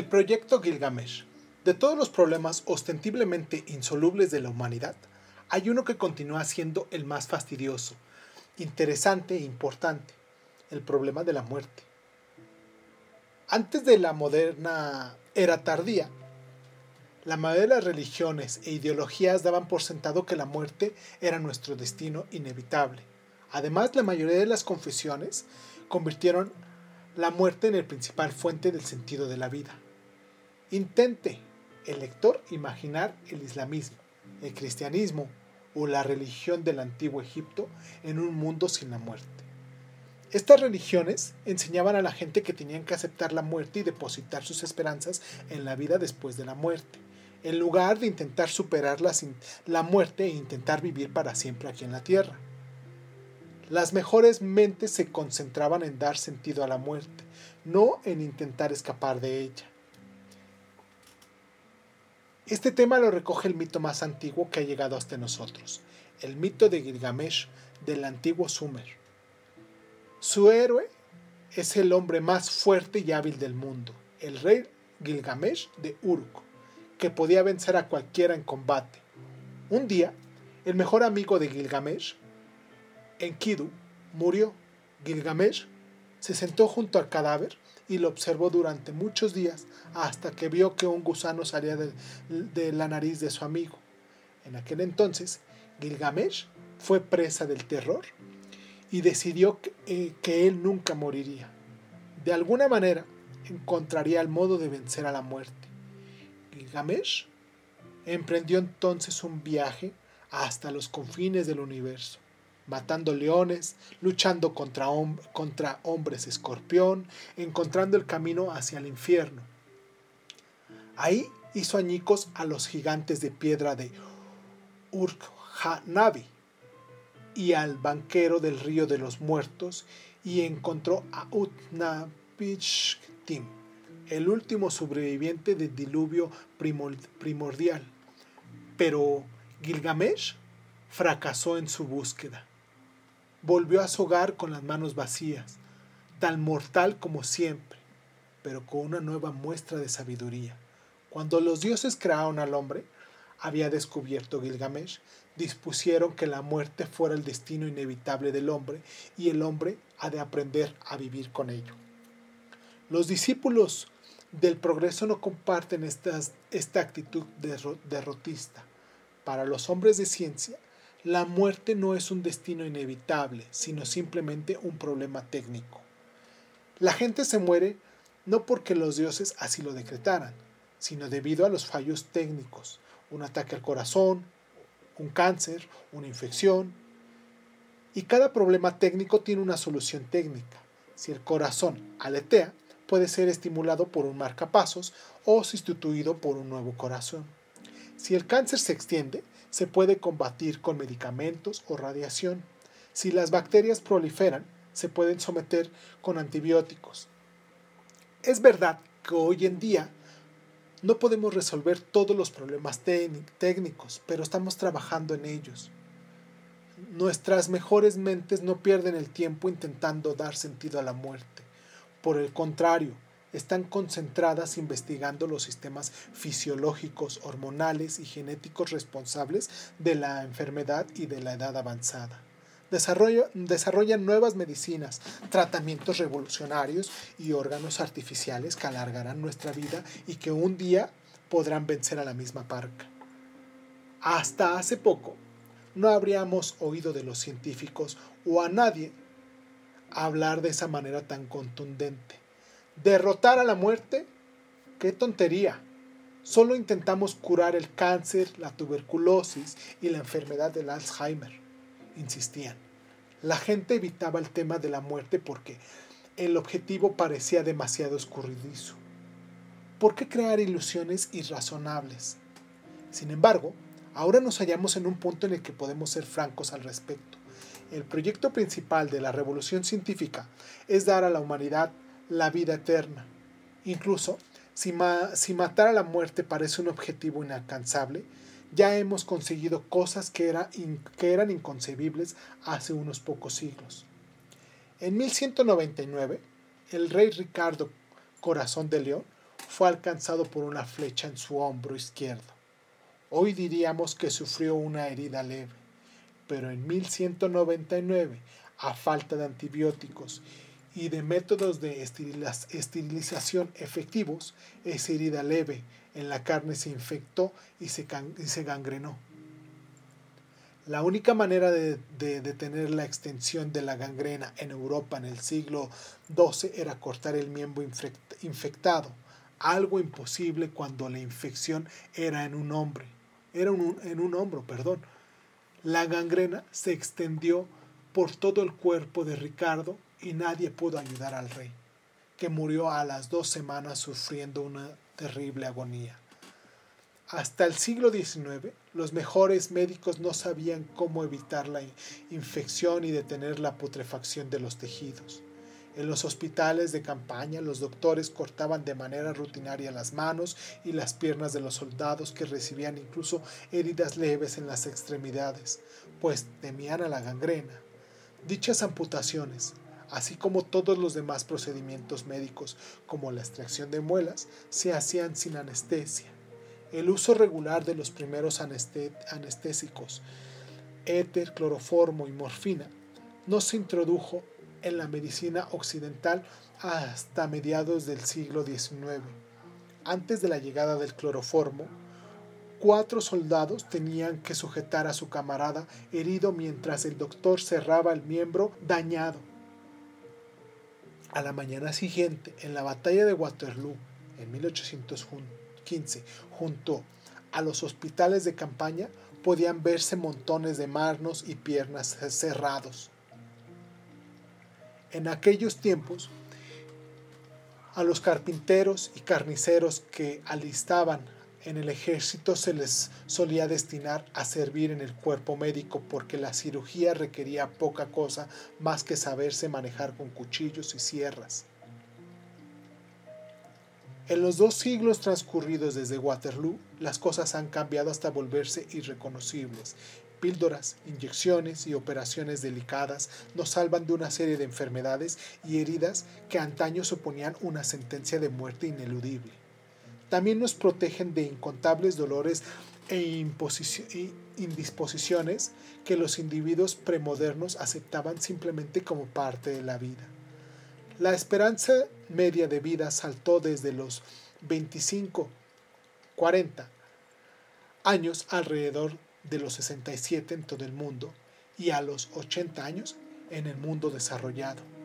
El proyecto Gilgamesh. De todos los problemas ostentiblemente insolubles de la humanidad, hay uno que continúa siendo el más fastidioso, interesante e importante, el problema de la muerte. Antes de la moderna era tardía, la mayoría de las religiones e ideologías daban por sentado que la muerte era nuestro destino inevitable. Además, la mayoría de las confesiones convirtieron la muerte en el principal fuente del sentido de la vida. Intente el lector imaginar el islamismo, el cristianismo o la religión del antiguo Egipto en un mundo sin la muerte. Estas religiones enseñaban a la gente que tenían que aceptar la muerte y depositar sus esperanzas en la vida después de la muerte, en lugar de intentar superar la, la muerte e intentar vivir para siempre aquí en la tierra. Las mejores mentes se concentraban en dar sentido a la muerte, no en intentar escapar de ella. Este tema lo recoge el mito más antiguo que ha llegado hasta nosotros, el mito de Gilgamesh del antiguo Sumer. Su héroe es el hombre más fuerte y hábil del mundo, el rey Gilgamesh de Uruk, que podía vencer a cualquiera en combate. Un día, el mejor amigo de Gilgamesh, Enkidu, murió. Gilgamesh se sentó junto al cadáver y lo observó durante muchos días hasta que vio que un gusano salía de, la nariz de su amigo. En aquel entonces, Gilgamesh fue presa del terror y decidió eh, que, él nunca moriría. De alguna manera, encontraría el modo de vencer a la muerte. Gilgamesh emprendió entonces un viaje hasta los confines del universo matando leones, luchando contra, contra hombres escorpión, encontrando el camino hacia el infierno. Ahí hizo añicos a los gigantes de piedra de Urkhanabi y al banquero del río de los muertos y encontró a Utnapishtim, el último sobreviviente del diluvio primordial. Pero Gilgamesh fracasó en su búsqueda volvió a su hogar con las manos vacías, tan mortal como siempre, pero con una nueva muestra de sabiduría. Cuando los dioses crearon al hombre, había descubierto Gilgamesh, dispusieron que la muerte fuera el destino inevitable del hombre y el hombre ha de aprender a vivir con ello. Los discípulos del progreso no comparten esta actitud derrotista. Para los hombres de ciencia, la muerte no es un destino inevitable, sino simplemente un problema técnico. La gente se muere no porque los dioses así lo decretaran, sino debido a los fallos técnicos, un ataque al corazón, un cáncer, una infección. Y cada problema técnico tiene una solución técnica. Si el corazón aletea, puede ser estimulado por un marcapasos o sustituido por un nuevo corazón. Si el cáncer se extiende, se puede combatir con medicamentos o radiación. Si las bacterias proliferan, se pueden someter con antibióticos. Es verdad que hoy en día no podemos resolver todos los problemas técnicos, pero estamos trabajando en ellos. Nuestras mejores mentes no pierden el tiempo intentando dar sentido a la muerte. Por el contrario, están concentradas investigando los sistemas fisiológicos, hormonales y genéticos responsables de la enfermedad y de la edad avanzada. desarrollan nuevas medicinas, tratamientos revolucionarios y órganos artificiales que alargarán nuestra vida y que un día podrán vencer a la misma parca. Hasta hace poco, no habríamos oído de los científicos o a nadie hablar de esa manera tan contundente Derrotar a la muerte, qué tontería. Solo intentamos curar el cáncer, la tuberculosis y la enfermedad del Alzheimer, insistían. La gente evitaba el tema de la muerte porque el objetivo parecía demasiado escurridizo. ¿Por qué crear ilusiones irrazonables? Sin embargo, ahora nos hallamos en un punto en el que podemos ser francos al respecto. El proyecto principal de la revolución científica es dar a la humanidad la vida eterna. Incluso, si, si matar a la muerte parece un objetivo inalcanzable, ya hemos conseguido cosas que, que eran inconcebibles hace unos pocos siglos. En 1199, el rey Ricardo Corazón de León fue alcanzado por una flecha en su hombro izquierdo. Hoy diríamos que sufrió una herida leve, pero en 1199, a falta de antibióticos y de métodos de esterilización efectivos, esa herida leve en la carne se infectó y se, gangrenó. La única manera de, detener la extensión de la gangrena en Europa en el siglo XII era cortar el miembro infectado, algo imposible cuando la infección era en un hombre, era en un hombro, perdón. La gangrena se extendió por todo el cuerpo de Ricardo y nadie pudo ayudar al rey, que murió a las dos semanas sufriendo una terrible agonía. Hasta el siglo XIX, los mejores médicos no sabían cómo evitar la infección y detener la putrefacción de los tejidos. En los hospitales de campaña, los doctores cortaban de manera rutinaria las manos y las piernas de los soldados que recibían incluso heridas leves en las extremidades, pues temían a la gangrena. Dichas amputaciones, así como todos los demás procedimientos médicos, como la extracción de muelas, se hacían sin anestesia. El uso regular de los primeros anestésicos, éter, cloroformo y morfina, no se introdujo en la medicina occidental hasta mediados del siglo XIX. Antes de la llegada del cloroformo, cuatro soldados tenían que sujetar a su camarada herido mientras el doctor cerraba el miembro dañado a la mañana siguiente, en la batalla de Waterloo, en 1815, junto a los hospitales de campaña, podían verse montones de manos y piernas cerrados. En aquellos tiempos, a los carpinteros y carniceros que alistaban en el ejército se les solía destinar a servir en el cuerpo médico porque la cirugía requería poca cosa más que saberse manejar con cuchillos y sierras. En los dos siglos transcurridos desde Waterloo, las cosas han cambiado hasta volverse irreconocibles. Píldoras, inyecciones y operaciones delicadas nos salvan de una serie de enfermedades y heridas que antaño suponían una sentencia de muerte ineludible también nos protegen de incontables dolores e indisposiciones que los individuos premodernos aceptaban simplemente como parte de la vida. La esperanza media de vida saltó desde los 25, 40 años alrededor de los 67 en todo el mundo y a los 80 años en el mundo desarrollado.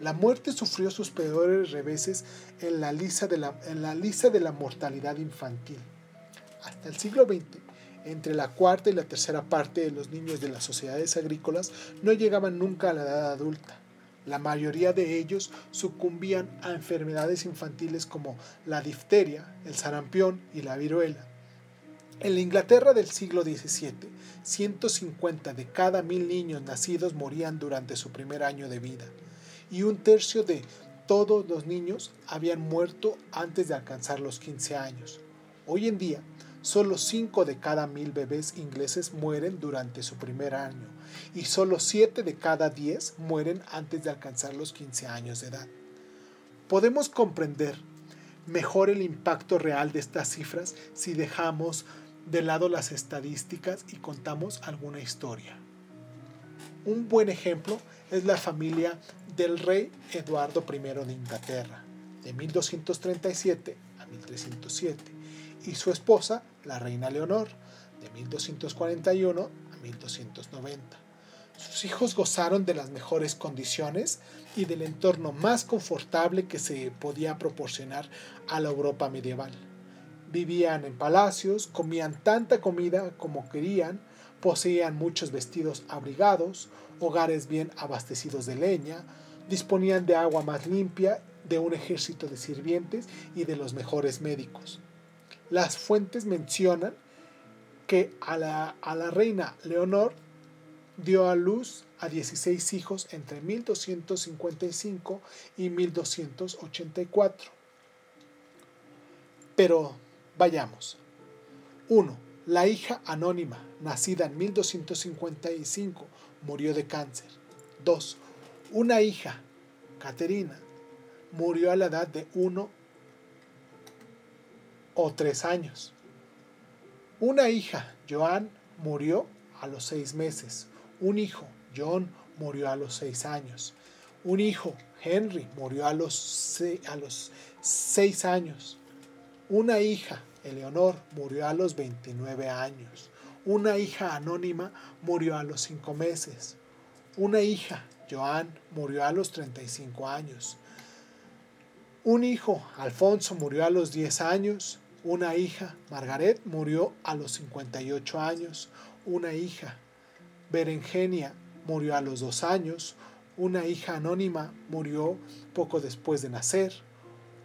La muerte sufrió sus peores reveses en la, lista de la, lista de la mortalidad infantil. Hasta el siglo XX, entre la cuarta y la tercera parte de los niños de las sociedades agrícolas no llegaban nunca a la edad adulta. La mayoría de ellos sucumbían a enfermedades infantiles como la difteria, el sarampión y la viruela. En la Inglaterra del siglo XVII, 150 de cada mil niños nacidos morían durante su primer año de vida y un tercio de todos los niños habían muerto antes de alcanzar los 15 años. Hoy en día, solo 5 de cada mil bebés ingleses mueren durante su primer año y solo 7 de cada 10 mueren antes de alcanzar los 15 años de edad. Podemos comprender mejor el impacto real de estas cifras si dejamos de lado las estadísticas y contamos alguna historia. Un buen ejemplo es la familia del rey Eduardo I de Inglaterra, de 1237 a 1307, y su esposa, la reina Leonor, de 1241 a 1290. Sus hijos gozaron de las mejores condiciones y del entorno más confortable que se podía proporcionar a la Europa medieval. Vivían en palacios, comían tanta comida como querían, poseían muchos vestidos abrigados, hogares bien abastecidos de leña, disponían de agua más limpia, de un ejército de sirvientes y de los mejores médicos. Las fuentes mencionan que a la, a la reina Leonor dio a luz a 16 hijos entre 1255 y 1284. Pero vayamos. 1. La hija anónima, nacida en 1255, murió de cáncer. 2. Una hija, Caterina, murió a la edad de 1 o tres años. Una hija, Joan, murió a los seis meses. Un hijo, John, murió a los seis años. Un hijo, Henry, murió a los, a los seis años. Una hija, Eleonor, murió a los 29 años. Una hija anónima murió a los cinco meses. Una hija, Joan, murió a los 35 años. Un hijo, Alfonso, murió a los 10 años. Una hija, Margaret, murió a los 58 años. Una hija, Berengenia, murió a los 2 años. Una hija anónima murió poco después de nacer.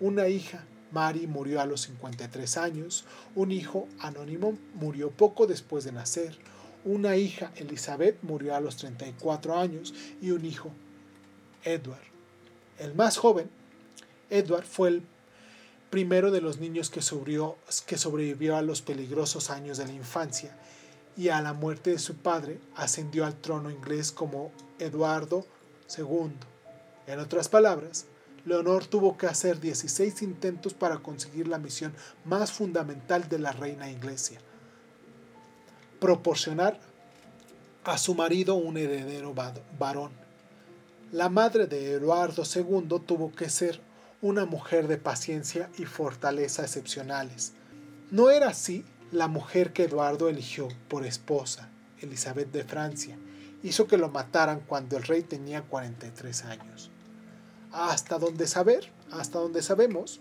Una hija, Mary, murió a los 53 años. Un hijo anónimo murió poco después de nacer. Una hija, Elizabeth, murió a los 34 años. Y un hijo, Edward. El más joven, Edward, fue el primero de los niños que sobrevivió, a los peligrosos años de la infancia y a la muerte de su padre ascendió al trono inglés como Eduardo II. En otras palabras, Leonor tuvo que hacer 16 intentos para conseguir la misión más fundamental de la reina inglesa, proporcionar a su marido un heredero varón. La madre de Eduardo II tuvo que ser una mujer de paciencia y fortaleza excepcionales. No era así la mujer que Eduardo eligió por esposa, Elizabeth de Francia, hizo que lo mataran cuando el rey tenía 43 años. Hasta donde saber, hasta donde sabemos,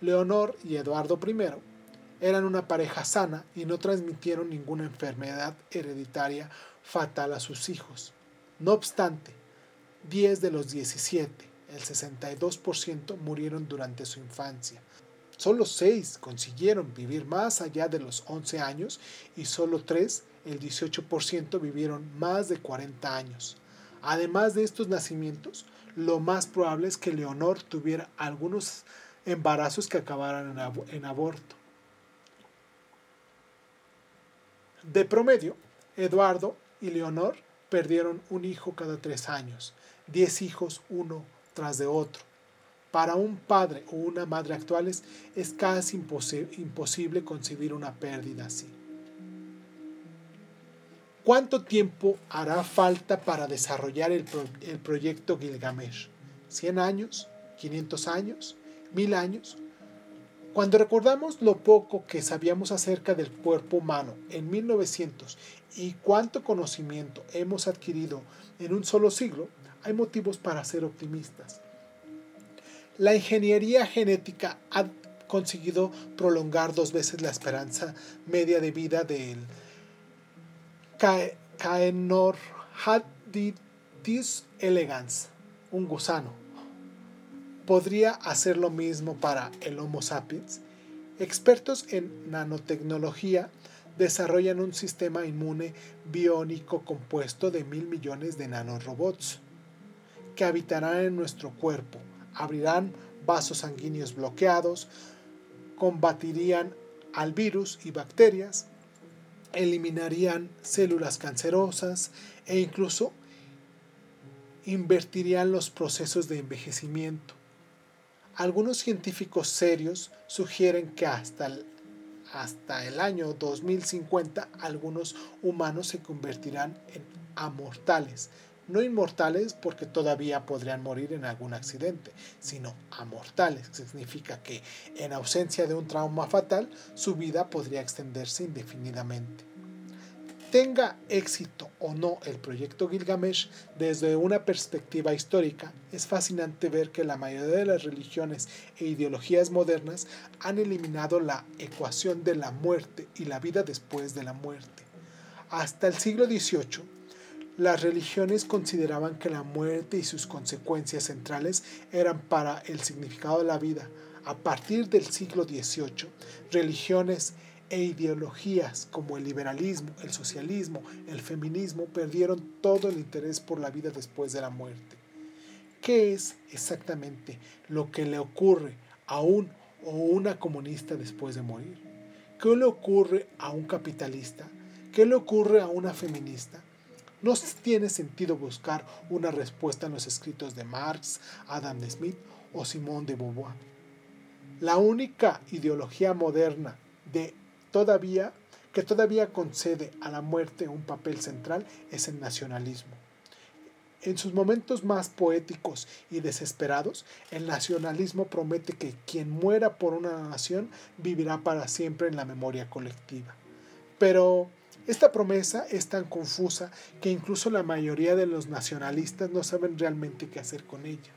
Leonor y Eduardo I eran una pareja sana y no transmitieron ninguna enfermedad hereditaria fatal a sus hijos. No obstante, 10 de los 17 el 62% murieron durante su infancia. Solo 6 consiguieron vivir más allá de los 11 años y solo 3, el 18%, vivieron más de 40 años. Además de estos nacimientos, lo más probable es que Leonor tuviera algunos embarazos que acabaran en, aborto. De promedio, Eduardo y Leonor perdieron un hijo cada tres años, 10 hijos uno tras de otro. Para un padre o una madre actuales es casi imposible concebir una pérdida así. ¿Cuánto tiempo hará falta para desarrollar el, el proyecto Gilgamesh? ¿100 años? ¿500 años? ¿1000 años? Cuando recordamos lo poco que sabíamos acerca del cuerpo humano en 1900 y cuánto conocimiento hemos adquirido en un solo siglo, hay motivos para ser optimistas. La ingeniería genética ha conseguido prolongar dos veces la esperanza media de vida del Caenorhabditis elegans, un gusano. ¿Podría hacer lo mismo para el Homo sapiens? Expertos en nanotecnología desarrollan un sistema inmune biónico compuesto de mil millones de nanorobots que habitarán en nuestro cuerpo, abrirán vasos sanguíneos bloqueados, combatirían al virus y bacterias, eliminarían células cancerosas e incluso invertirían los procesos de envejecimiento. Algunos científicos serios sugieren que hasta el, hasta el año 2050 algunos humanos se convertirán en amortales, no inmortales porque todavía podrían morir en algún accidente, sino amortales, que significa que en ausencia de un trauma fatal, su vida podría extenderse indefinidamente. Tenga éxito o no el proyecto Gilgamesh, desde una perspectiva histórica, es fascinante ver que la mayoría de las religiones e ideologías modernas han eliminado la ecuación de la muerte y la vida después de la muerte. Hasta el siglo XVIII, las religiones consideraban que la muerte y sus consecuencias centrales eran para el significado de la vida. A partir del siglo XVIII, religiones e ideologías como el liberalismo, el socialismo, el feminismo perdieron todo el interés por la vida después de la muerte. ¿Qué es exactamente lo que le ocurre a un o una comunista después de morir? ¿Qué le ocurre a un capitalista? ¿Qué le ocurre a una feminista? No tiene sentido buscar una respuesta en los escritos de Marx, Adam Smith o Simone de Beauvoir. La única ideología moderna de todavía que todavía concede a la muerte un papel central es el nacionalismo. En sus momentos más poéticos y desesperados, el nacionalismo promete que quien muera por una nación vivirá para siempre en la memoria colectiva. Pero esta promesa es tan confusa que incluso la mayoría de los nacionalistas no saben realmente qué hacer con ella.